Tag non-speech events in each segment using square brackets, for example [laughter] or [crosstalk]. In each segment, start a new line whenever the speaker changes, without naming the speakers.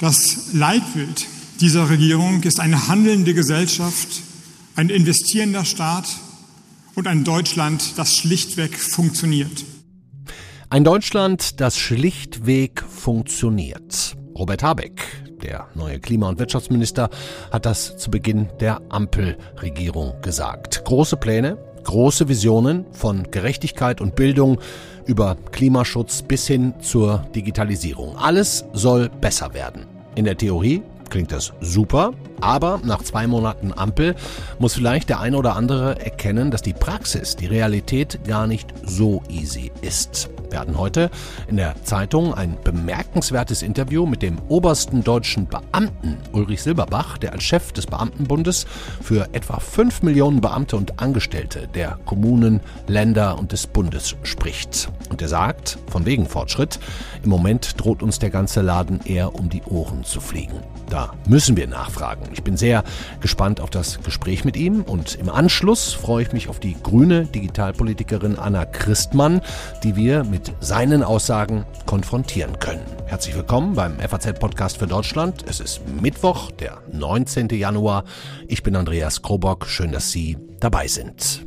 Das Leitbild dieser Regierung ist eine handelnde Gesellschaft, ein investierender Staat und ein Deutschland, das schlichtweg funktioniert.
Ein Deutschland, das schlichtweg funktioniert. Robert Habeck, der neue Klima- und Wirtschaftsminister, hat das zu Beginn der Ampelregierung gesagt. Große Pläne, große Visionen von Gerechtigkeit und Bildung über Klimaschutz bis hin zur Digitalisierung. Alles soll besser werden. In der Theorie klingt das super, aber nach zwei Monaten Ampel muss vielleicht der eine oder andere erkennen, dass die Praxis, die Realität gar nicht so easy ist. Wir hatten heute in der Zeitung ein bemerkenswertes Interview mit dem obersten deutschen Beamten Ulrich Silberbach, der als Chef des Beamtenbundes für etwa fünf Millionen Beamte und Angestellte der Kommunen, Länder und des Bundes spricht. Und er sagt, von wegen Fortschritt, im Moment droht uns der ganze Laden eher um die Ohren zu fliegen. Da müssen wir nachfragen. Ich bin sehr gespannt auf das Gespräch mit ihm und im Anschluss freue ich mich auf die grüne Digitalpolitikerin Anna Christmann, die wir mit seinen Aussagen konfrontieren können. Herzlich willkommen beim FAZ-Podcast für Deutschland. Es ist Mittwoch, der 19. Januar. Ich bin Andreas Krobock. Schön, dass Sie dabei sind.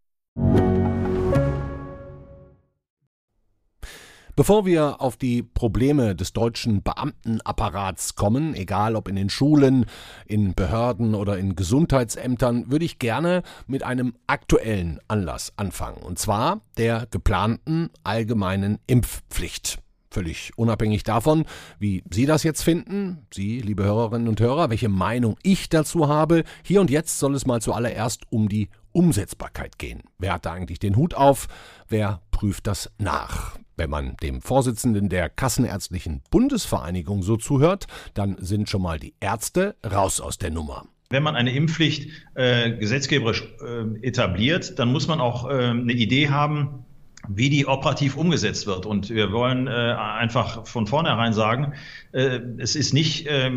Bevor wir auf die Probleme des deutschen Beamtenapparats kommen, egal ob in den Schulen, in Behörden oder in Gesundheitsämtern, würde ich gerne mit einem aktuellen Anlass anfangen, und zwar der geplanten allgemeinen Impfpflicht. Völlig unabhängig davon, wie Sie das jetzt finden, Sie, liebe Hörerinnen und Hörer, welche Meinung ich dazu habe, hier und jetzt soll es mal zuallererst um die Umsetzbarkeit gehen. Wer hat da eigentlich den Hut auf? Wer prüft das nach? Wenn man dem Vorsitzenden der Kassenärztlichen Bundesvereinigung so zuhört, dann sind schon mal die Ärzte raus aus der Nummer.
Wenn man eine Impfpflicht äh, gesetzgeberisch äh, etabliert, dann muss man auch äh, eine Idee haben, wie die operativ umgesetzt wird. Und wir wollen äh, einfach von vornherein sagen, äh, es ist nicht äh,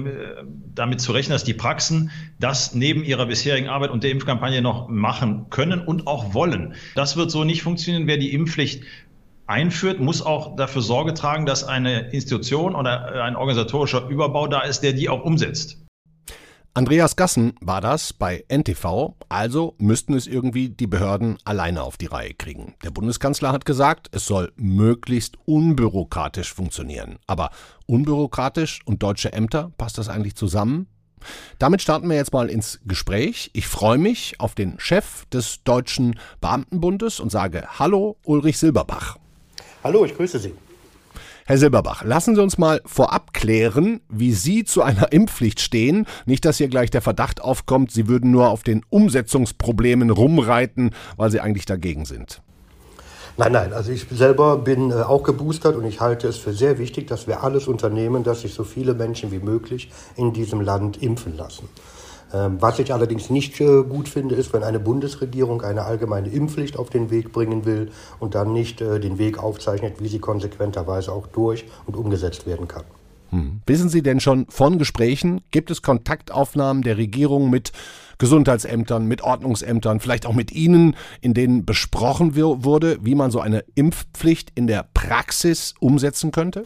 damit zu rechnen, dass die Praxen das neben ihrer bisherigen Arbeit und der Impfkampagne noch machen können und auch wollen. Das wird so nicht funktionieren. Wer die Impfpflicht einführt, muss auch dafür Sorge tragen, dass eine Institution oder ein organisatorischer Überbau da ist, der die auch umsetzt.
Andreas Gassen war das bei NTV, also müssten es irgendwie die Behörden alleine auf die Reihe kriegen. Der Bundeskanzler hat gesagt, es soll möglichst unbürokratisch funktionieren. Aber unbürokratisch und deutsche Ämter, passt das eigentlich zusammen? Damit starten wir jetzt mal ins Gespräch. Ich freue mich auf den Chef des Deutschen Beamtenbundes und sage Hallo Ulrich Silberbach.
Hallo, ich grüße Sie.
Herr Silberbach, lassen Sie uns mal vorab klären, wie Sie zu einer Impfpflicht stehen. Nicht, dass hier gleich der Verdacht aufkommt, Sie würden nur auf den Umsetzungsproblemen rumreiten, weil Sie eigentlich dagegen sind.
Nein, nein, also ich selber bin äh, auch geboostert und ich halte es für sehr wichtig, dass wir alles unternehmen, dass sich so viele Menschen wie möglich in diesem Land impfen lassen. Ähm, was ich allerdings nicht äh, gut finde, ist, wenn eine Bundesregierung eine allgemeine Impfpflicht auf den Weg bringen will und dann nicht äh, den Weg aufzeichnet, wie sie konsequenterweise auch durch und umgesetzt werden kann.
Hm. Wissen Sie denn schon von Gesprächen? Gibt es Kontaktaufnahmen der Regierung mit Gesundheitsämtern, mit Ordnungsämtern, vielleicht auch mit Ihnen, in denen besprochen wurde, wie man so eine Impfpflicht in der Praxis umsetzen könnte?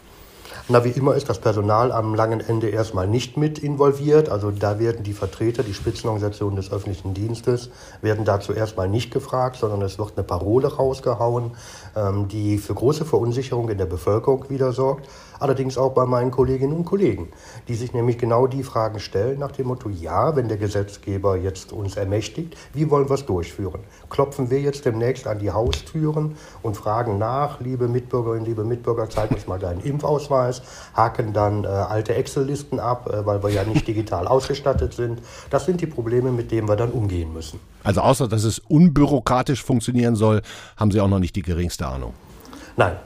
Na, wie immer ist das Personal am langen Ende erstmal nicht mit involviert. Also da werden die Vertreter, die Spitzenorganisationen des öffentlichen Dienstes, werden dazu erstmal nicht gefragt, sondern es wird eine Parole rausgehauen, ähm, die für große Verunsicherung in der Bevölkerung wieder sorgt. Allerdings auch bei meinen Kolleginnen und Kollegen, die sich nämlich genau die Fragen stellen nach dem Motto, ja, wenn der Gesetzgeber jetzt uns ermächtigt, wie wollen wir es durchführen? Klopfen wir jetzt demnächst an die Haustüren und fragen nach, liebe Mitbürgerinnen, liebe Mitbürger, zeig uns mal deinen Impfausweis haken dann äh, alte Excel-Listen ab, äh, weil wir ja nicht digital [laughs] ausgestattet sind. Das sind die Probleme, mit denen wir dann umgehen müssen.
Also außer dass es unbürokratisch funktionieren soll, haben Sie auch noch nicht die geringste Ahnung.
Nein,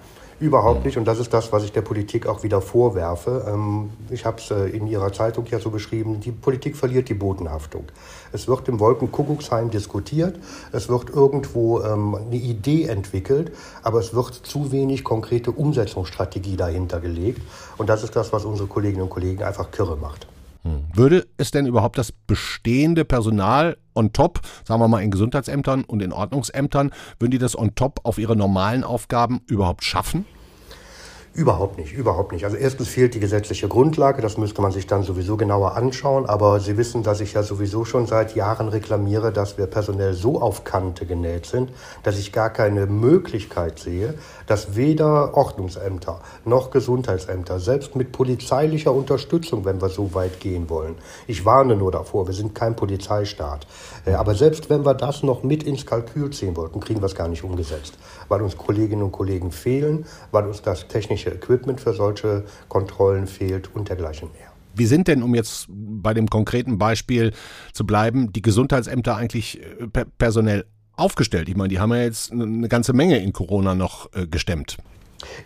Überhaupt nicht. Und das ist das, was ich der Politik auch wieder vorwerfe. Ähm, ich habe es äh, in Ihrer Zeitung ja so beschrieben. Die Politik verliert die Bodenhaftung. Es wird im Wolkenkuckucksheim diskutiert. Es wird irgendwo ähm, eine Idee entwickelt. Aber es wird zu wenig konkrete Umsetzungsstrategie dahinter gelegt. Und das ist das, was unsere Kolleginnen und Kollegen einfach kirre macht.
Hm. Würde es denn überhaupt das bestehende Personal on top, sagen wir mal in Gesundheitsämtern und in Ordnungsämtern, würden die das on top auf ihre normalen Aufgaben überhaupt schaffen?
Überhaupt nicht, überhaupt nicht. Also erstens fehlt die gesetzliche Grundlage, das müsste man sich dann sowieso genauer anschauen. Aber Sie wissen, dass ich ja sowieso schon seit Jahren reklamiere, dass wir personell so auf Kante genäht sind, dass ich gar keine Möglichkeit sehe, dass weder Ordnungsämter noch Gesundheitsämter, selbst mit polizeilicher Unterstützung, wenn wir so weit gehen wollen, ich warne nur davor, wir sind kein Polizeistaat, äh, aber selbst wenn wir das noch mit ins Kalkül ziehen wollten, kriegen wir es gar nicht umgesetzt, weil uns Kolleginnen und Kollegen fehlen, weil uns das technische Equipment für solche Kontrollen fehlt und dergleichen mehr.
Wie sind denn, um jetzt bei dem konkreten Beispiel zu bleiben, die Gesundheitsämter eigentlich äh, personell aufgestellt? Ich meine, die haben ja jetzt eine ganze Menge in Corona noch äh, gestemmt.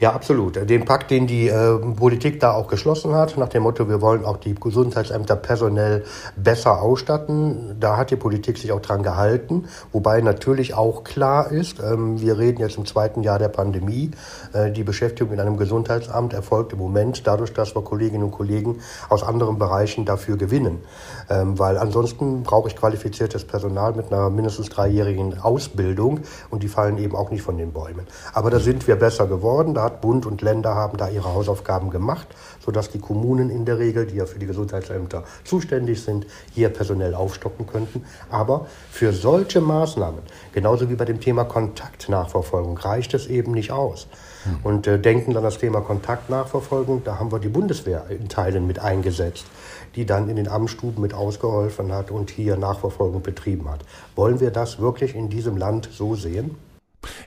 Ja, absolut. Den Pakt, den die äh, Politik da auch geschlossen hat, nach dem Motto, wir wollen auch die Gesundheitsämter personell besser ausstatten, da hat die Politik sich auch dran gehalten. Wobei natürlich auch klar ist, ähm, wir reden jetzt im zweiten Jahr der Pandemie, äh, die Beschäftigung in einem Gesundheitsamt erfolgt im Moment dadurch, dass wir Kolleginnen und Kollegen aus anderen Bereichen dafür gewinnen. Ähm, weil ansonsten brauche ich qualifiziertes Personal mit einer mindestens dreijährigen Ausbildung und die fallen eben auch nicht von den Bäumen. Aber da sind wir besser geworden worden. Da hat Bund und Länder haben da ihre Hausaufgaben gemacht, sodass die Kommunen in der Regel, die ja für die Gesundheitsämter zuständig sind, hier personell aufstocken könnten. Aber für solche Maßnahmen, genauso wie bei dem Thema Kontaktnachverfolgung, reicht es eben nicht aus. Hm. Und äh, denken an das Thema Kontaktnachverfolgung, da haben wir die Bundeswehr in Teilen mit eingesetzt, die dann in den Amtsstuben mit ausgeholfen hat und hier Nachverfolgung betrieben hat. Wollen wir das wirklich in diesem Land so sehen?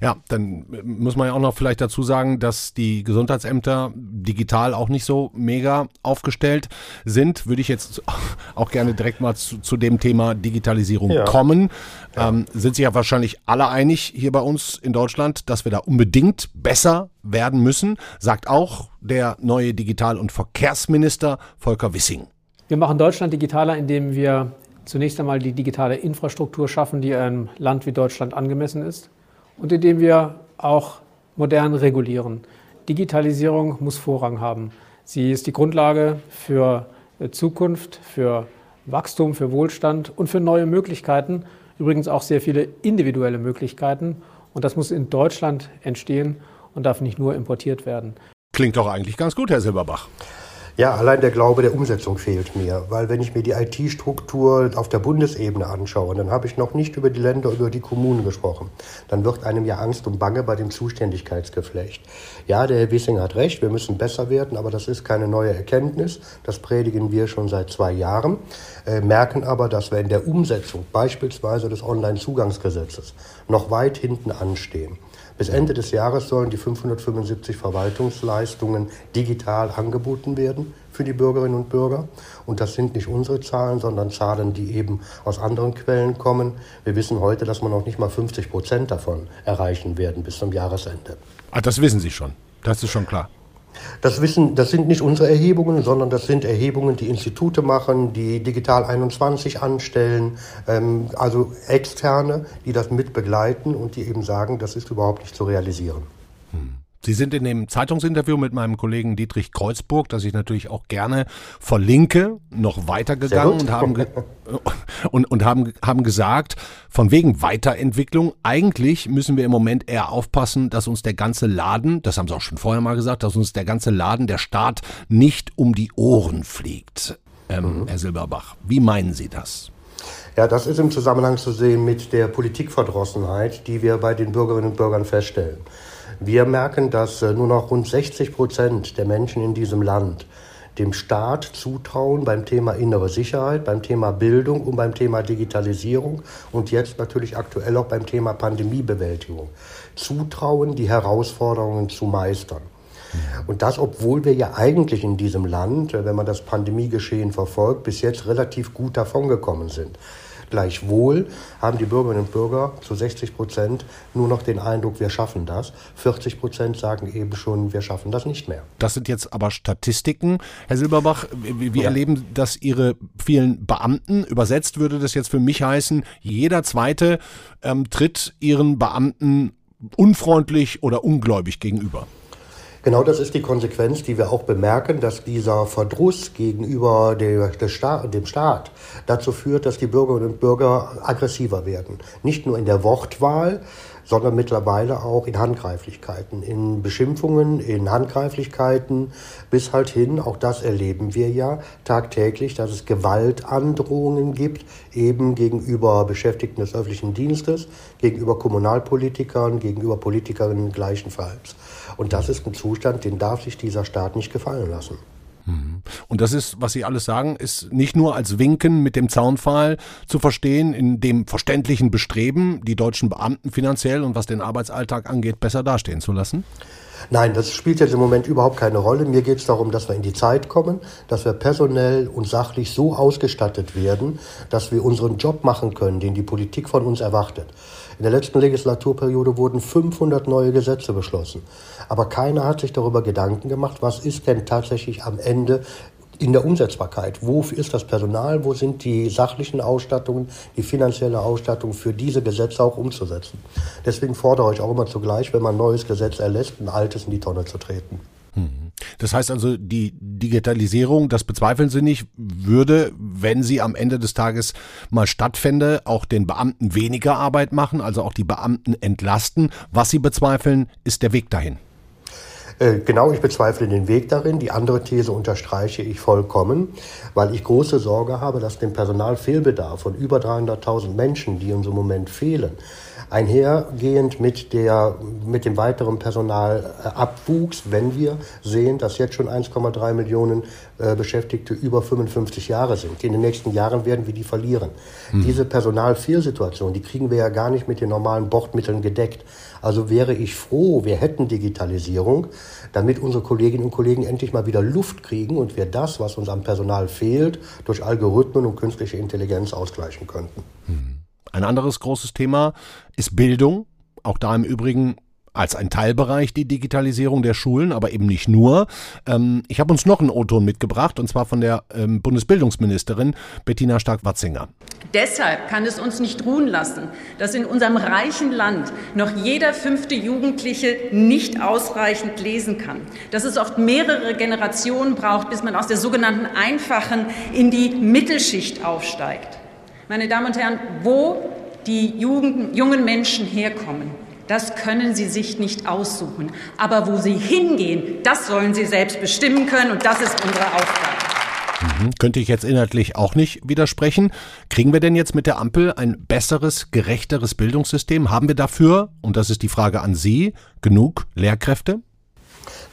Ja, dann muss man ja auch noch vielleicht dazu sagen, dass die Gesundheitsämter digital auch nicht so mega aufgestellt sind. Würde ich jetzt [laughs] auch gerne direkt mal zu, zu dem Thema Digitalisierung ja. kommen. Ja. Ähm, sind sich ja wahrscheinlich alle einig hier bei uns in Deutschland, dass wir da unbedingt besser werden müssen, sagt auch der neue Digital- und Verkehrsminister Volker Wissing.
Wir machen Deutschland digitaler, indem wir zunächst einmal die digitale Infrastruktur schaffen, die einem Land wie Deutschland angemessen ist und indem wir auch modern regulieren. Digitalisierung muss Vorrang haben. Sie ist die Grundlage für äh, Zukunft, für Wachstum, für Wohlstand und für neue Möglichkeiten. Übrigens auch sehr viele individuelle Möglichkeiten. Und das muss in Deutschland entstehen und darf nicht nur importiert werden.
Klingt doch eigentlich ganz gut, Herr Silberbach.
Ja, allein der Glaube der Umsetzung fehlt mir, weil wenn ich mir die IT-Struktur auf der Bundesebene anschaue, dann habe ich noch nicht über die Länder, über die Kommunen gesprochen. Dann wird einem ja Angst und Bange bei dem Zuständigkeitsgeflecht. Ja, der Herr Wissing hat recht, wir müssen besser werden, aber das ist keine neue Erkenntnis. Das predigen wir schon seit zwei Jahren, äh, merken aber, dass wir in der Umsetzung beispielsweise des Onlinezugangsgesetzes noch weit hinten anstehen. Bis Ende des Jahres sollen die 575 Verwaltungsleistungen digital angeboten werden für die Bürgerinnen und Bürger. Und das sind nicht unsere Zahlen, sondern Zahlen, die eben aus anderen Quellen kommen. Wir wissen heute, dass wir noch nicht mal 50 Prozent davon erreichen werden bis zum Jahresende.
Ah, das wissen Sie schon. Das ist schon klar.
Das, wissen, das sind nicht unsere Erhebungen, sondern das sind Erhebungen, die Institute machen, die Digital 21 anstellen, ähm, also externe, die das mit begleiten und die eben sagen, das ist überhaupt nicht zu realisieren.
Sie sind in dem Zeitungsinterview mit meinem Kollegen Dietrich Kreuzburg, das ich natürlich auch gerne verlinke, noch weitergegangen und haben, [laughs] und, und haben, haben gesagt, von wegen Weiterentwicklung, eigentlich müssen wir im Moment eher aufpassen, dass uns der ganze Laden, das haben sie auch schon vorher mal gesagt, dass uns der ganze Laden, der Staat nicht um die Ohren fliegt. Ähm, mhm. Herr Silberbach, wie meinen Sie das?
Ja, das ist im Zusammenhang zu sehen mit der Politikverdrossenheit, die wir bei den Bürgerinnen und Bürgern feststellen. Wir merken, dass äh, nur noch rund 60 Prozent der Menschen in diesem Land dem Staat zutrauen beim Thema innere Sicherheit, beim Thema Bildung und beim Thema Digitalisierung und jetzt natürlich aktuell auch beim Thema Pandemiebewältigung. Zutrauen, die Herausforderungen zu meistern. Und das, obwohl wir ja eigentlich in diesem Land, wenn man das Pandemiegeschehen verfolgt, bis jetzt relativ gut davongekommen sind. Gleichwohl haben die Bürgerinnen und Bürger zu 60 Prozent nur noch den Eindruck, wir schaffen das. 40 Prozent sagen eben schon, wir schaffen das nicht mehr.
Das sind jetzt aber Statistiken. Herr Silberbach, wie ja. erleben das Ihre vielen Beamten? Übersetzt würde das jetzt für mich heißen, jeder Zweite ähm, tritt Ihren Beamten unfreundlich oder ungläubig gegenüber.
Genau das ist die Konsequenz, die wir auch bemerken, dass dieser Verdruss gegenüber dem Staat dazu führt, dass die Bürgerinnen und Bürger aggressiver werden. Nicht nur in der Wortwahl, sondern mittlerweile auch in Handgreiflichkeiten, in Beschimpfungen, in Handgreiflichkeiten bis halt hin, auch das erleben wir ja tagtäglich, dass es Gewaltandrohungen gibt, eben gegenüber Beschäftigten des öffentlichen Dienstes, gegenüber Kommunalpolitikern, gegenüber Politikerinnen gleichenfalls. Und das ist ein Zustand, den darf sich dieser Staat nicht gefallen lassen.
Mhm. Und das ist, was Sie alles sagen, ist nicht nur als Winken mit dem Zaunpfahl zu verstehen, in dem verständlichen Bestreben, die deutschen Beamten finanziell und was den Arbeitsalltag angeht, besser dastehen zu lassen?
Nein, das spielt jetzt im Moment überhaupt keine Rolle. Mir geht es darum, dass wir in die Zeit kommen, dass wir personell und sachlich so ausgestattet werden, dass wir unseren Job machen können, den die Politik von uns erwartet. In der letzten Legislaturperiode wurden 500 neue Gesetze beschlossen. Aber keiner hat sich darüber Gedanken gemacht, was ist denn tatsächlich am Ende in der Umsetzbarkeit. Wo ist das Personal? Wo sind die sachlichen Ausstattungen, die finanzielle Ausstattung für diese Gesetze auch umzusetzen? Deswegen fordere ich auch immer zugleich, wenn man ein neues Gesetz erlässt, ein altes in die Tonne zu treten.
Mhm. Das heißt also, die Digitalisierung, das bezweifeln Sie nicht, würde, wenn sie am Ende des Tages mal stattfände, auch den Beamten weniger Arbeit machen, also auch die Beamten entlasten. Was Sie bezweifeln, ist der Weg dahin.
Äh, genau, ich bezweifle den Weg darin. Die andere These unterstreiche ich vollkommen, weil ich große Sorge habe, dass dem Personalfehlbedarf von über 300.000 Menschen, die uns im Moment fehlen, einhergehend mit, der, mit dem weiteren Personalabwuchs, wenn wir sehen, dass jetzt schon 1,3 Millionen äh, Beschäftigte über 55 Jahre sind. In den nächsten Jahren werden wir die verlieren. Hm. Diese Personalfehlsituation, die kriegen wir ja gar nicht mit den normalen Bordmitteln gedeckt. Also wäre ich froh, wir hätten Digitalisierung, damit unsere Kolleginnen und Kollegen endlich mal wieder Luft kriegen und wir das, was uns am Personal fehlt, durch Algorithmen und künstliche Intelligenz ausgleichen könnten.
Hm. Ein anderes großes Thema ist Bildung. Auch da im Übrigen als ein Teilbereich die Digitalisierung der Schulen, aber eben nicht nur. Ähm, ich habe uns noch einen O-Ton mitgebracht, und zwar von der ähm, Bundesbildungsministerin Bettina Stark-Watzinger.
Deshalb kann es uns nicht ruhen lassen, dass in unserem reichen Land noch jeder fünfte Jugendliche nicht ausreichend lesen kann. Dass es oft mehrere Generationen braucht, bis man aus der sogenannten einfachen in die Mittelschicht aufsteigt. Meine Damen und Herren, wo die Jugend, jungen Menschen herkommen, das können sie sich nicht aussuchen. Aber wo sie hingehen, das sollen sie selbst bestimmen können und das ist unsere Aufgabe.
Mhm. Könnte ich jetzt inhaltlich auch nicht widersprechen. Kriegen wir denn jetzt mit der Ampel ein besseres, gerechteres Bildungssystem? Haben wir dafür, und das ist die Frage an Sie, genug Lehrkräfte?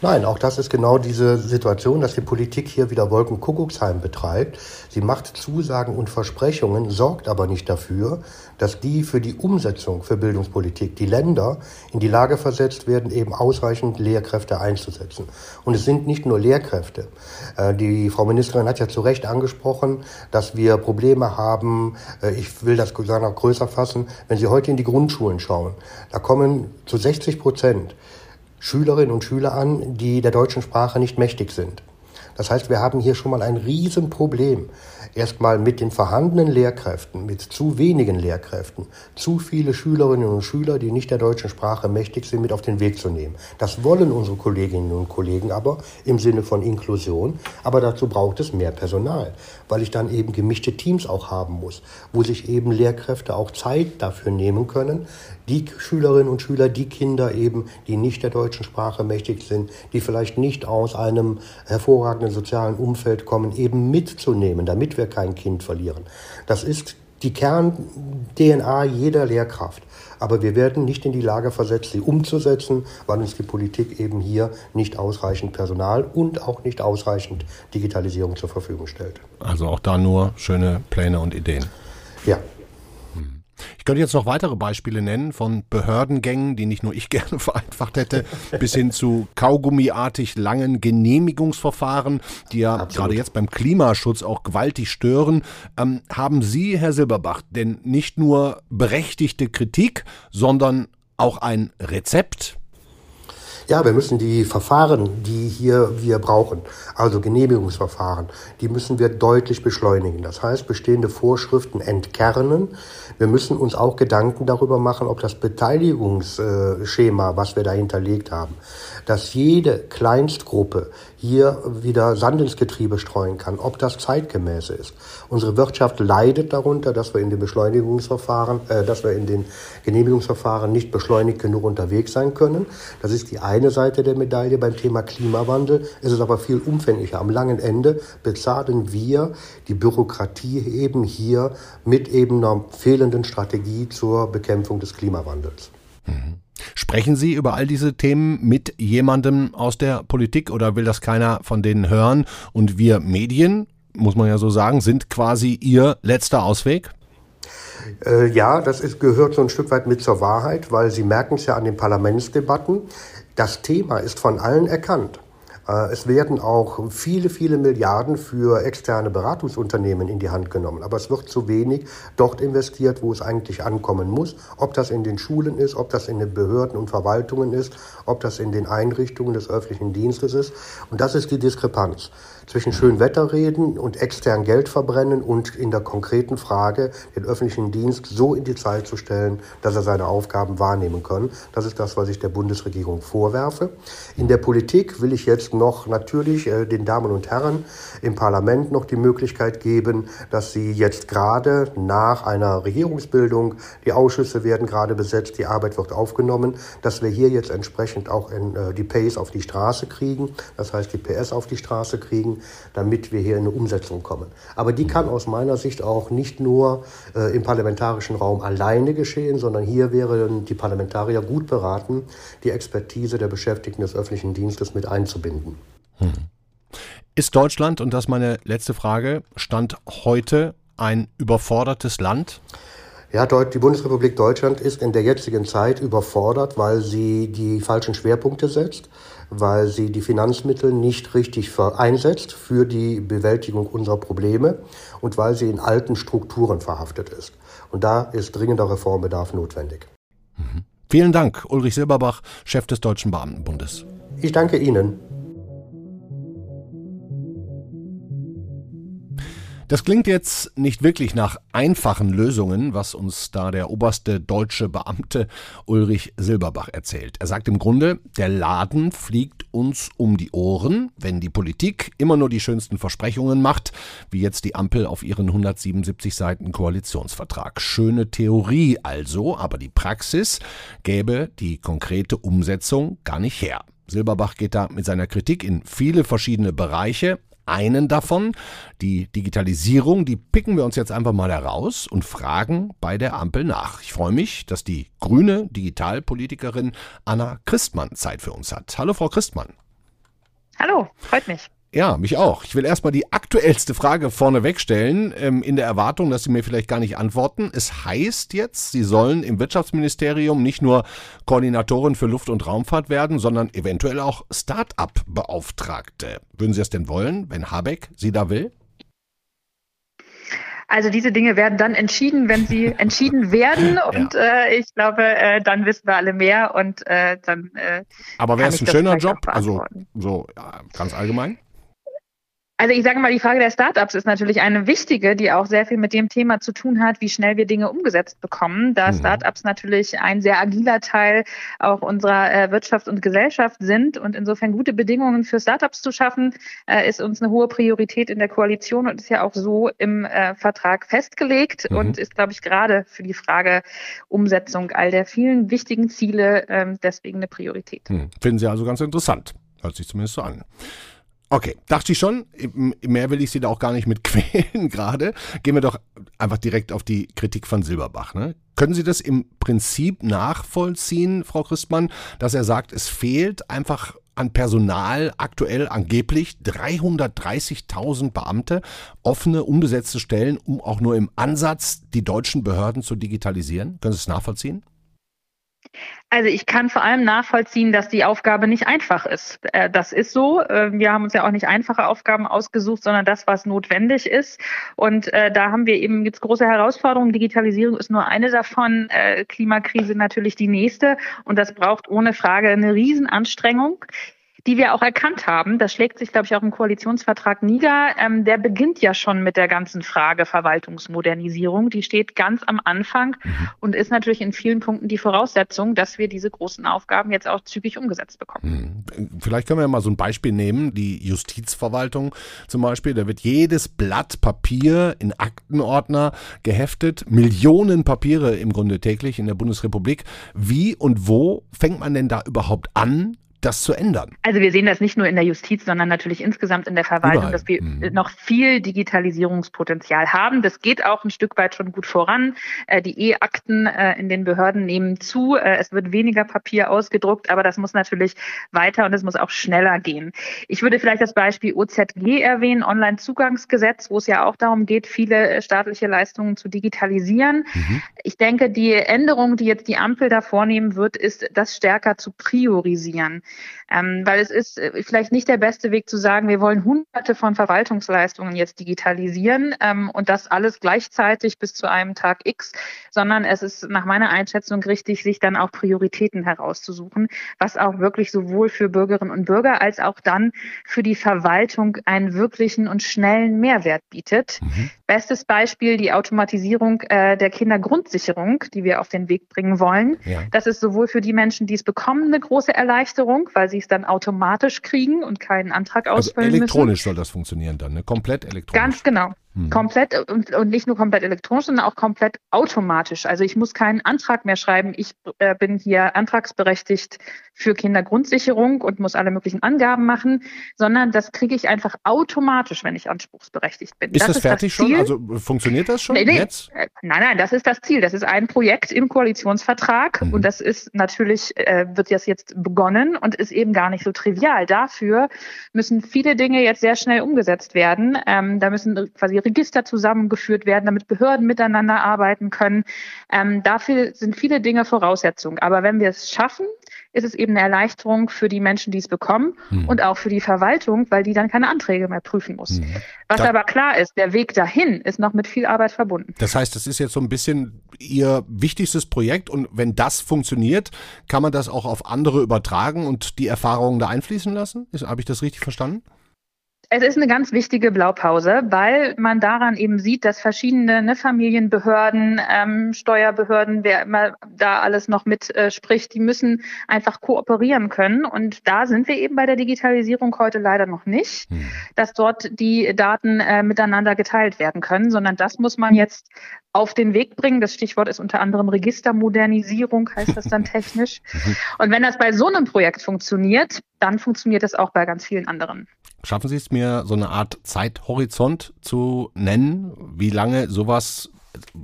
Nein, auch das ist genau diese Situation, dass die Politik hier wieder Wolkenkuckucksheim betreibt. Sie macht Zusagen und Versprechungen, sorgt aber nicht dafür, dass die für die Umsetzung für Bildungspolitik, die Länder in die Lage versetzt werden, eben ausreichend Lehrkräfte einzusetzen. Und es sind nicht nur Lehrkräfte. Äh, die Frau Ministerin hat ja zu Recht angesprochen, dass wir Probleme haben, äh, ich will das sogar noch größer fassen, wenn Sie heute in die Grundschulen schauen, da kommen zu 60 Prozent Schülerinnen und Schüler an, die der deutschen Sprache nicht mächtig sind. Das heißt, wir haben hier schon mal ein Riesenproblem erstmal mit den vorhandenen Lehrkräften, mit zu wenigen Lehrkräften, zu viele Schülerinnen und Schüler, die nicht der deutschen Sprache mächtig sind, mit auf den Weg zu nehmen. Das wollen unsere Kolleginnen und Kollegen aber im Sinne von Inklusion. Aber dazu braucht es mehr Personal, weil ich dann eben gemischte Teams auch haben muss, wo sich eben Lehrkräfte auch Zeit dafür nehmen können, die Schülerinnen und Schüler, die Kinder eben, die nicht der deutschen Sprache mächtig sind, die vielleicht nicht aus einem hervorragenden sozialen Umfeld kommen, eben mitzunehmen, damit wir wir kein Kind verlieren. Das ist die Kern-DNA jeder Lehrkraft. Aber wir werden nicht in die Lage versetzt, sie umzusetzen, weil uns die Politik eben hier nicht ausreichend Personal und auch nicht ausreichend Digitalisierung zur Verfügung stellt.
Also auch da nur schöne Pläne und Ideen.
Ja.
Ich könnte jetzt noch weitere Beispiele nennen von Behördengängen, die nicht nur ich [laughs] gerne vereinfacht hätte, bis hin zu kaugummiartig langen Genehmigungsverfahren, die ja Absolut. gerade jetzt beim Klimaschutz auch gewaltig stören. Ähm, haben Sie, Herr Silberbach, denn nicht nur berechtigte Kritik, sondern auch ein Rezept,
ja, wir müssen die Verfahren, die hier wir brauchen, also Genehmigungsverfahren, die müssen wir deutlich beschleunigen. Das heißt, bestehende Vorschriften entkernen. Wir müssen uns auch Gedanken darüber machen, ob das Beteiligungsschema, was wir da hinterlegt haben, dass jede Kleinstgruppe hier wieder Sand ins Getriebe streuen kann, ob das zeitgemäß ist. Unsere Wirtschaft leidet darunter, dass wir in den Beschleunigungsverfahren, äh, dass wir in den Genehmigungsverfahren nicht beschleunigt genug unterwegs sein können. Das ist die eine Seite der Medaille beim Thema Klimawandel. Es ist aber viel umfänglicher. Am langen Ende bezahlen wir die Bürokratie eben hier mit eben einer fehlenden Strategie zur Bekämpfung des Klimawandels.
Mhm. Sprechen Sie über all diese Themen mit jemandem aus der Politik oder will das keiner von denen hören? Und wir Medien, muss man ja so sagen, sind quasi Ihr letzter Ausweg?
Äh, ja, das ist, gehört so ein Stück weit mit zur Wahrheit, weil Sie merken es ja an den Parlamentsdebatten. Das Thema ist von allen erkannt. Äh, es werden auch viele, viele Milliarden für externe Beratungsunternehmen in die Hand genommen. Aber es wird zu wenig dort investiert, wo es eigentlich ankommen muss. Ob das in den Schulen ist, ob das in den Behörden und Verwaltungen ist, ob das in den Einrichtungen des öffentlichen Dienstes ist. Und das ist die Diskrepanz zwischen Schönwetterreden und extern Geld verbrennen und in der konkreten Frage den öffentlichen Dienst so in die Zeit zu stellen, dass er seine Aufgaben wahrnehmen kann. Das ist das, was ich der Bundesregierung vorwerfe. In der Politik will ich jetzt noch natürlich äh, den Damen und Herren im Parlament noch die Möglichkeit geben, dass sie jetzt gerade nach einer Regierungsbildung, die Ausschüsse werden gerade besetzt, die Arbeit wird aufgenommen, dass wir hier jetzt entsprechend auch in, äh, die Pace auf die Straße kriegen, das heißt die PS auf die Straße kriegen, damit wir hier in eine Umsetzung kommen. Aber die kann aus meiner Sicht auch nicht nur äh, im parlamentarischen Raum alleine geschehen, sondern hier wären die Parlamentarier gut beraten, die Expertise der Beschäftigten des öffentlichen Dienstes mit einzubinden. Hm.
Ist Deutschland, und das ist meine letzte Frage, Stand heute ein überfordertes Land?
Ja, die Bundesrepublik Deutschland ist in der jetzigen Zeit überfordert, weil sie die falschen Schwerpunkte setzt weil sie die Finanzmittel nicht richtig einsetzt für die Bewältigung unserer Probleme und weil sie in alten Strukturen verhaftet ist. Und da ist dringender Reformbedarf notwendig.
Mhm. Vielen Dank, Ulrich Silberbach, Chef des Deutschen Beamtenbundes.
Ich danke Ihnen.
Das klingt jetzt nicht wirklich nach einfachen Lösungen, was uns da der oberste deutsche Beamte Ulrich Silberbach erzählt. Er sagt im Grunde, der Laden fliegt uns um die Ohren, wenn die Politik immer nur die schönsten Versprechungen macht, wie jetzt die Ampel auf ihren 177 Seiten Koalitionsvertrag. Schöne Theorie also, aber die Praxis gäbe die konkrete Umsetzung gar nicht her. Silberbach geht da mit seiner Kritik in viele verschiedene Bereiche, einen davon, die Digitalisierung, die picken wir uns jetzt einfach mal heraus und fragen bei der Ampel nach. Ich freue mich, dass die grüne Digitalpolitikerin Anna Christmann Zeit für uns hat. Hallo, Frau Christmann.
Hallo, freut mich.
Ja, mich auch. Ich will erstmal die aktuellste Frage vorneweg stellen, ähm, in der Erwartung, dass Sie mir vielleicht gar nicht antworten. Es heißt jetzt, Sie sollen im Wirtschaftsministerium nicht nur Koordinatorin für Luft- und Raumfahrt werden, sondern eventuell auch Start-up-Beauftragte. Würden Sie es denn wollen, wenn Habeck Sie da will?
Also diese Dinge werden dann entschieden, wenn sie [laughs] entschieden werden. Und ja. äh, ich glaube, äh, dann wissen wir alle mehr und äh, dann. Äh,
Aber wäre es ein schöner Job? Also so ganz allgemein?
Also ich sage mal, die Frage der Startups ist natürlich eine wichtige, die auch sehr viel mit dem Thema zu tun hat, wie schnell wir Dinge umgesetzt bekommen. Da mhm. Startups natürlich ein sehr agiler Teil auch unserer äh, Wirtschaft und Gesellschaft sind und insofern gute Bedingungen für Startups zu schaffen, äh, ist uns eine hohe Priorität in der Koalition und ist ja auch so im äh, Vertrag festgelegt mhm. und ist, glaube ich, gerade für die Frage Umsetzung all der vielen wichtigen Ziele ähm, deswegen eine Priorität.
Mhm. Finden Sie also ganz interessant. Hört sich zumindest so an. Okay, dachte ich schon. Mehr will ich Sie da auch gar nicht mit [laughs] quälen gerade. Gehen wir doch einfach direkt auf die Kritik von Silberbach. Ne? Können Sie das im Prinzip nachvollziehen, Frau Christmann, dass er sagt, es fehlt einfach an Personal aktuell angeblich 330.000 Beamte, offene, unbesetzte Stellen, um auch nur im Ansatz die deutschen Behörden zu digitalisieren? Können Sie es nachvollziehen?
Also ich kann vor allem nachvollziehen, dass die Aufgabe nicht einfach ist. Äh, das ist so. Äh, wir haben uns ja auch nicht einfache Aufgaben ausgesucht, sondern das, was notwendig ist. Und äh, da haben wir eben jetzt große Herausforderungen. Digitalisierung ist nur eine davon, Klimakrise natürlich die nächste. Und das braucht ohne Frage eine Riesenanstrengung die wir auch erkannt haben. Das schlägt sich, glaube ich, auch im Koalitionsvertrag nieder. Ähm, der beginnt ja schon mit der ganzen Frage Verwaltungsmodernisierung. Die steht ganz am Anfang mhm. und ist natürlich in vielen Punkten die Voraussetzung, dass wir diese großen Aufgaben jetzt auch zügig umgesetzt bekommen.
Mhm. Vielleicht können wir mal so ein Beispiel nehmen, die Justizverwaltung zum Beispiel. Da wird jedes Blatt Papier in Aktenordner geheftet, Millionen Papiere im Grunde täglich in der Bundesrepublik. Wie und wo fängt man denn da überhaupt an, das zu ändern?
Also wir sehen das nicht nur in der Justiz, sondern natürlich insgesamt in der Verwaltung, Überall. dass wir mhm. noch viel Digitalisierungspotenzial haben. Das geht auch ein Stück weit schon gut voran. Äh, die E-Akten äh, in den Behörden nehmen zu. Äh, es wird weniger Papier ausgedruckt, aber das muss natürlich weiter und es muss auch schneller gehen. Ich würde vielleicht das Beispiel OZG erwähnen, Onlinezugangsgesetz, wo es ja auch darum geht, viele staatliche Leistungen zu digitalisieren. Mhm. Ich denke, die Änderung, die jetzt die Ampel da vornehmen wird, ist, das stärker zu priorisieren. Ähm, weil es ist äh, vielleicht nicht der beste Weg zu sagen, wir wollen hunderte von Verwaltungsleistungen jetzt digitalisieren ähm, und das alles gleichzeitig bis zu einem Tag X, sondern es ist nach meiner Einschätzung richtig, sich dann auch Prioritäten herauszusuchen, was auch wirklich sowohl für Bürgerinnen und Bürger als auch dann für die Verwaltung einen wirklichen und schnellen Mehrwert bietet. Mhm. Bestes Beispiel die Automatisierung äh, der Kindergrundsicherung, die wir auf den Weg bringen wollen. Ja. Das ist sowohl für die Menschen, die es bekommen, eine große Erleichterung, weil sie es dann automatisch kriegen und keinen Antrag also ausfüllen
also elektronisch
müssen.
soll das funktionieren dann, ne? komplett elektronisch.
Ganz genau. Hm. Komplett und, und nicht nur komplett elektronisch, sondern auch komplett automatisch. Also ich muss keinen Antrag mehr schreiben. Ich äh, bin hier antragsberechtigt für Kindergrundsicherung und muss alle möglichen Angaben machen, sondern das kriege ich einfach automatisch, wenn ich anspruchsberechtigt bin.
Ist das, das fertig das schon? Also funktioniert das schon
nee, nee.
jetzt?
Äh, nein, nein, das ist das Ziel. Das ist ein Projekt im Koalitionsvertrag mhm. und das ist natürlich, äh, wird das jetzt begonnen und ist eben gar nicht so trivial. Dafür müssen viele Dinge jetzt sehr schnell umgesetzt werden. Ähm, da müssen quasi Register zusammengeführt werden, damit Behörden miteinander arbeiten können. Ähm, dafür sind viele Dinge Voraussetzungen. Aber wenn wir es schaffen, ist es eben eine Erleichterung für die Menschen, die es bekommen mhm. und auch für die Verwaltung, weil die dann keine Anträge mehr prüfen muss. Mhm. Was da, aber klar ist, der Weg dahin ist noch mit viel Arbeit verbunden.
Das heißt, das ist jetzt so ein bisschen Ihr wichtigstes Projekt und wenn das funktioniert, kann man das auch auf andere übertragen und die Erfahrungen da einfließen lassen? Habe ich das richtig verstanden?
Es ist eine ganz wichtige Blaupause, weil man daran eben sieht, dass verschiedene ne, Familienbehörden, ähm, Steuerbehörden, wer immer da alles noch mit äh, spricht, die müssen einfach kooperieren können. Und da sind wir eben bei der Digitalisierung heute leider noch nicht, hm. dass dort die Daten äh, miteinander geteilt werden können, sondern das muss man jetzt auf den Weg bringen. Das Stichwort ist unter anderem Registermodernisierung, heißt das dann [laughs] technisch. Mhm. Und wenn das bei so einem Projekt funktioniert, dann funktioniert das auch bei ganz vielen anderen.
Schaffen Sie es mir, so eine Art Zeithorizont zu nennen, wie lange sowas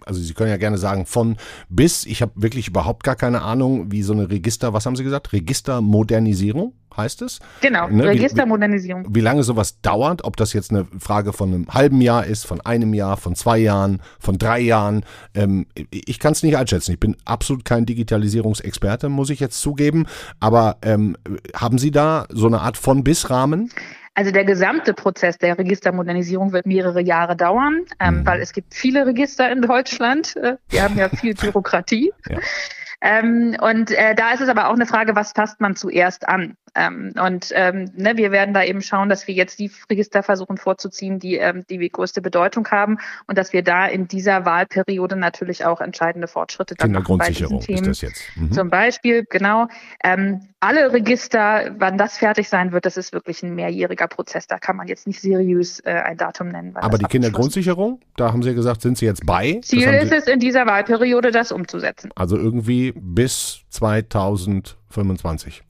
also Sie können ja gerne sagen von bis. Ich habe wirklich überhaupt gar keine Ahnung, wie so eine Register, was haben Sie gesagt? Registermodernisierung heißt es?
Genau, ne? Registermodernisierung.
Wie, wie, lange sowas dauert, ob das jetzt eine Frage von einem halben Jahr ist, von einem Jahr, von zwei Jahren, von drei Jahren. Ähm, ich kann es nicht einschätzen. Ich bin absolut kein Digitalisierungsexperte, muss ich jetzt zugeben. Aber ähm, haben Sie da so eine Art von bis Rahmen?
Also der gesamte Prozess der Registermodernisierung wird mehrere Jahre dauern, ähm, mhm. weil es gibt viele Register in Deutschland. Äh, wir haben ja viel [laughs] Bürokratie. Ja. Ähm, und äh, da ist es aber auch eine Frage, was fasst man zuerst an? Ähm, und ähm, ne, wir werden da eben schauen, dass wir jetzt die Register versuchen vorzuziehen, die ähm, die größte Bedeutung haben und dass wir da in dieser Wahlperiode natürlich auch entscheidende Fortschritte
dann Kindergrundsicherung machen bei diesen Themen. ist das jetzt.
Mhm. Zum Beispiel, genau. Ähm, alle Register, wann das fertig sein wird, das ist wirklich ein mehrjähriger Prozess. Da kann man jetzt nicht seriös äh, ein Datum nennen.
Aber die Kindergrundsicherung, da haben Sie gesagt, sind Sie jetzt bei?
Ziel ist es in dieser Wahlperiode, das umzusetzen.
Also irgendwie bis 2025.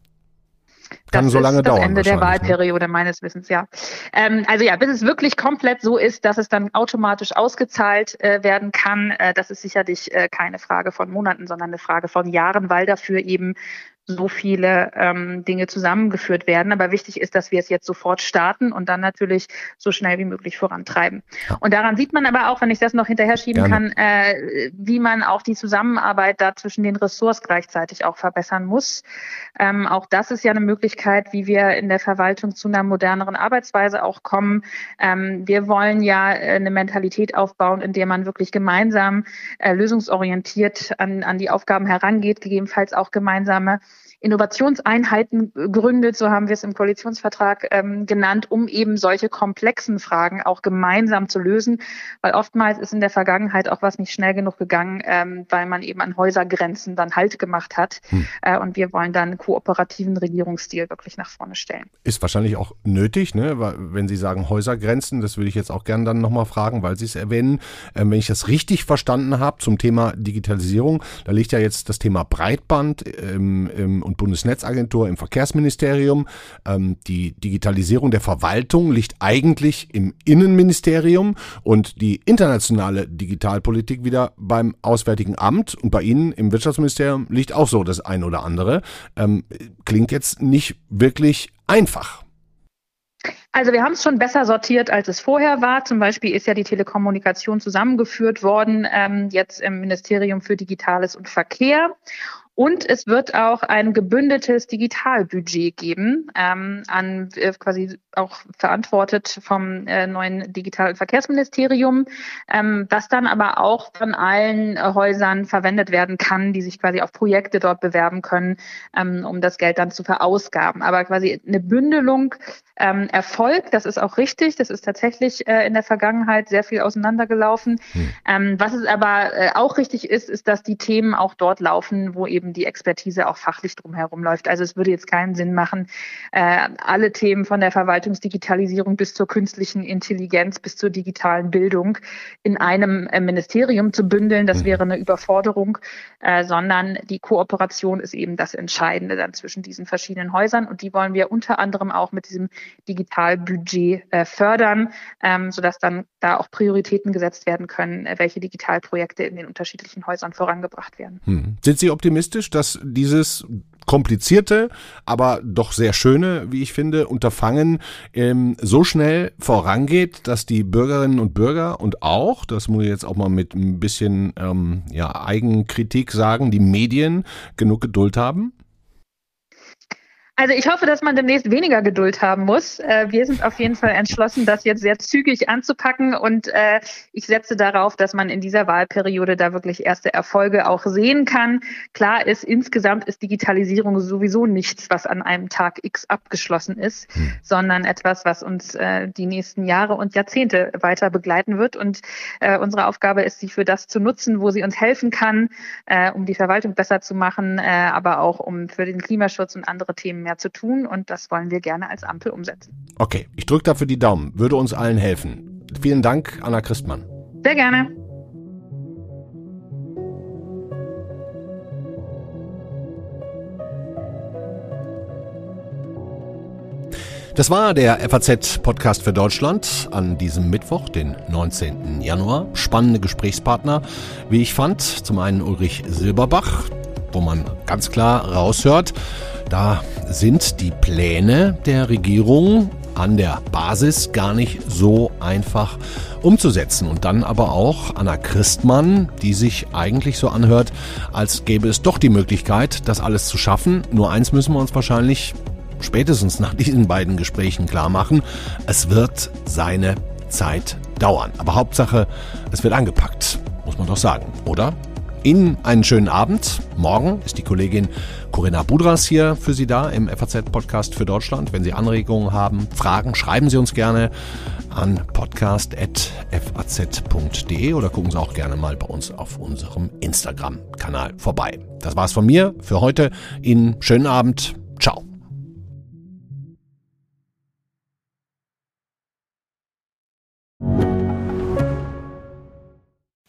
Kann das so lange
ist
das
dauern. Ende der ne? Wahlperiode ne? meines Wissens, ja. Ähm, also ja, bis es wirklich komplett so ist, dass es dann automatisch ausgezahlt äh, werden kann, äh, das ist sicherlich äh, keine Frage von Monaten, sondern eine Frage von Jahren, weil dafür eben so viele ähm, Dinge zusammengeführt werden. Aber wichtig ist, dass wir es jetzt sofort starten und dann natürlich so schnell wie möglich vorantreiben. Und daran sieht man aber auch, wenn ich das noch hinterher schieben Gerne. kann, äh, wie man auch die Zusammenarbeit da zwischen den Ressorts gleichzeitig auch verbessern muss. Ähm, auch das ist ja eine Möglichkeit, wie wir in der Verwaltung zu einer moderneren Arbeitsweise auch kommen. Ähm, wir wollen ja äh, eine Mentalität aufbauen, in der man wirklich gemeinsam äh, lösungsorientiert an, an die Aufgaben herangeht, gegebenenfalls auch gemeinsame Innovationseinheiten gründet, so haben wir es im Koalitionsvertrag ähm, genannt, um eben solche komplexen Fragen auch gemeinsam zu lösen, weil oftmals ist in der Vergangenheit auch was nicht schnell genug gegangen, ähm, weil man eben an Häusergrenzen dann Halt gemacht hat. Hm. Äh, und wir wollen dann einen kooperativen Regierungsstil wirklich nach vorne stellen.
Ist wahrscheinlich auch nötig, ne? wenn Sie sagen Häusergrenzen, das würde ich jetzt auch gerne dann nochmal fragen, weil Sie es erwähnen. Ähm, wenn ich das richtig verstanden habe zum Thema Digitalisierung, da liegt ja jetzt das Thema Breitband ähm, ähm, und Bundesnetzagentur im Verkehrsministerium. Ähm, die Digitalisierung der Verwaltung liegt eigentlich im Innenministerium und die internationale Digitalpolitik wieder beim Auswärtigen Amt und bei Ihnen im Wirtschaftsministerium liegt auch so das ein oder andere. Ähm, klingt jetzt nicht wirklich einfach.
Also wir haben es schon besser sortiert, als es vorher war. Zum Beispiel ist ja die Telekommunikation zusammengeführt worden, ähm, jetzt im Ministerium für Digitales und Verkehr. Und es wird auch ein gebündeltes Digitalbudget geben, ähm, an äh, quasi auch verantwortet vom äh, neuen Digital- Verkehrsministerium, ähm, was dann aber auch von allen äh, Häusern verwendet werden kann, die sich quasi auf Projekte dort bewerben können, ähm, um das Geld dann zu verausgaben. Aber quasi eine Bündelung ähm, Erfolg, das ist auch richtig, das ist tatsächlich äh, in der Vergangenheit sehr viel auseinandergelaufen. Hm. Ähm, was es aber äh, auch richtig ist, ist, dass die Themen auch dort laufen, wo eben die Expertise auch fachlich drumherum läuft. Also es würde jetzt keinen Sinn machen, äh, alle Themen von der Verwaltungsdigitalisierung bis zur künstlichen Intelligenz bis zur digitalen Bildung in einem äh, Ministerium zu bündeln. Das hm. wäre eine Überforderung, äh, sondern die Kooperation ist eben das Entscheidende dann zwischen diesen verschiedenen Häusern und die wollen wir unter anderem auch mit diesem Digitalbudget äh, fördern, ähm, sodass dann da auch Prioritäten gesetzt werden können, äh, welche Digitalprojekte in den unterschiedlichen Häusern vorangebracht werden.
Hm. Sind Sie optimistisch, dass dieses komplizierte, aber doch sehr schöne, wie ich finde, Unterfangen ähm, so schnell vorangeht, dass die Bürgerinnen und Bürger und auch, das muss ich jetzt auch mal mit ein bisschen ähm, ja, Eigenkritik sagen, die Medien genug Geduld haben?
Also ich hoffe, dass man demnächst weniger Geduld haben muss. Äh, wir sind auf jeden Fall entschlossen, das jetzt sehr zügig anzupacken und äh, ich setze darauf, dass man in dieser Wahlperiode da wirklich erste Erfolge auch sehen kann. Klar ist, insgesamt ist Digitalisierung sowieso nichts, was an einem Tag X abgeschlossen ist, hm. sondern etwas, was uns äh, die nächsten Jahre und Jahrzehnte weiter begleiten wird. Und unsere Aufgabe ist, sie für das zu nutzen, wo sie uns helfen kann, um die Verwaltung besser zu machen, aber auch um für den Klimaschutz und andere Themen mehr zu tun und das wollen wir gerne als Ampel umsetzen.
Okay, ich drücke dafür die Daumen, würde uns allen helfen. Vielen Dank, Anna Christmann.
Sehr gerne.
Das war der FAZ-Podcast für Deutschland an diesem Mittwoch, den 19. Januar. Spannende Gesprächspartner, wie ich fand. Zum einen Ulrich Silberbach, wo man ganz klar raushört, da sind die Pläne der Regierung an der Basis gar nicht so einfach umzusetzen. Und dann aber auch Anna Christmann, die sich eigentlich so anhört, als gäbe es doch die Möglichkeit, das alles zu schaffen. Nur eins müssen wir uns wahrscheinlich spätestens nach diesen beiden Gesprächen klar machen. Es wird seine Zeit dauern. Aber Hauptsache, es wird angepackt, muss man doch sagen, oder? Ihnen einen schönen Abend. Morgen ist die Kollegin Corinna Budras hier für Sie da im FAZ-Podcast für Deutschland. Wenn Sie Anregungen haben, Fragen, schreiben Sie uns gerne an podcast.faz.de oder gucken Sie auch gerne mal bei uns auf unserem Instagram-Kanal vorbei. Das war's von mir für heute. Ihnen schönen Abend.